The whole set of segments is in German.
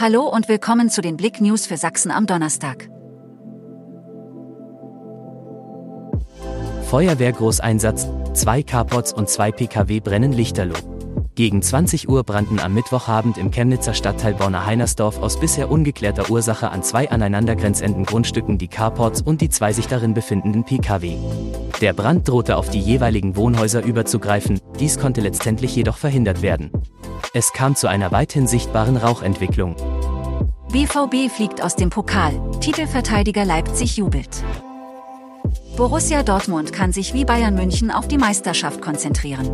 Hallo und willkommen zu den Blick News für Sachsen am Donnerstag. Feuerwehrgroßeinsatz, zwei Carports und zwei Pkw brennen lichterloh. Gegen 20 Uhr brannten am Mittwochabend im Chemnitzer Stadtteil Borna-Heinersdorf aus bisher ungeklärter Ursache an zwei aneinandergrenzenden Grundstücken die Carports und die zwei sich darin befindenden Pkw. Der Brand drohte auf die jeweiligen Wohnhäuser überzugreifen, dies konnte letztendlich jedoch verhindert werden. Es kam zu einer weithin sichtbaren Rauchentwicklung. BVB fliegt aus dem Pokal, Titelverteidiger Leipzig jubelt. Borussia Dortmund kann sich wie Bayern München auf die Meisterschaft konzentrieren.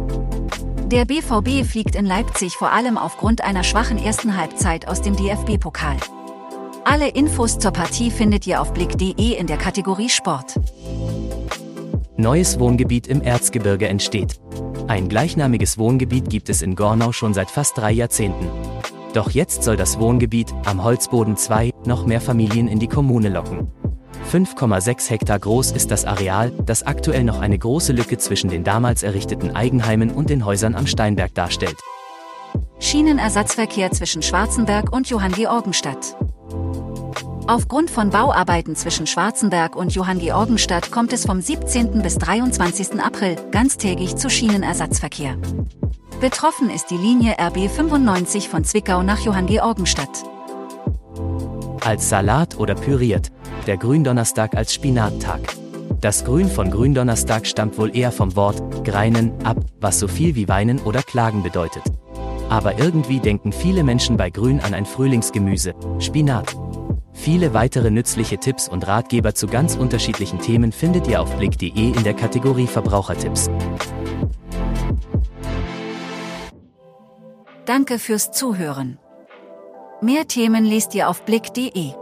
Der BVB fliegt in Leipzig vor allem aufgrund einer schwachen ersten Halbzeit aus dem DFB-Pokal. Alle Infos zur Partie findet ihr auf blick.de in der Kategorie Sport. Neues Wohngebiet im Erzgebirge entsteht. Ein gleichnamiges Wohngebiet gibt es in Gornau schon seit fast drei Jahrzehnten. Doch jetzt soll das Wohngebiet, am Holzboden 2, noch mehr Familien in die Kommune locken. 5,6 Hektar groß ist das Areal, das aktuell noch eine große Lücke zwischen den damals errichteten Eigenheimen und den Häusern am Steinberg darstellt. Schienenersatzverkehr zwischen Schwarzenberg und Johanngeorgenstadt. Aufgrund von Bauarbeiten zwischen Schwarzenberg und Johanngeorgenstadt kommt es vom 17. bis 23. April ganztägig zu Schienenersatzverkehr. Betroffen ist die Linie RB 95 von Zwickau nach Johanngeorgenstadt. Als Salat oder püriert, der Gründonnerstag als Spinattag. Das Grün von Gründonnerstag stammt wohl eher vom Wort greinen ab, was so viel wie weinen oder klagen bedeutet. Aber irgendwie denken viele Menschen bei Grün an ein Frühlingsgemüse, Spinat. Viele weitere nützliche Tipps und Ratgeber zu ganz unterschiedlichen Themen findet ihr auf blick.de in der Kategorie Verbrauchertipps. Danke fürs Zuhören. Mehr Themen liest ihr auf blick.de.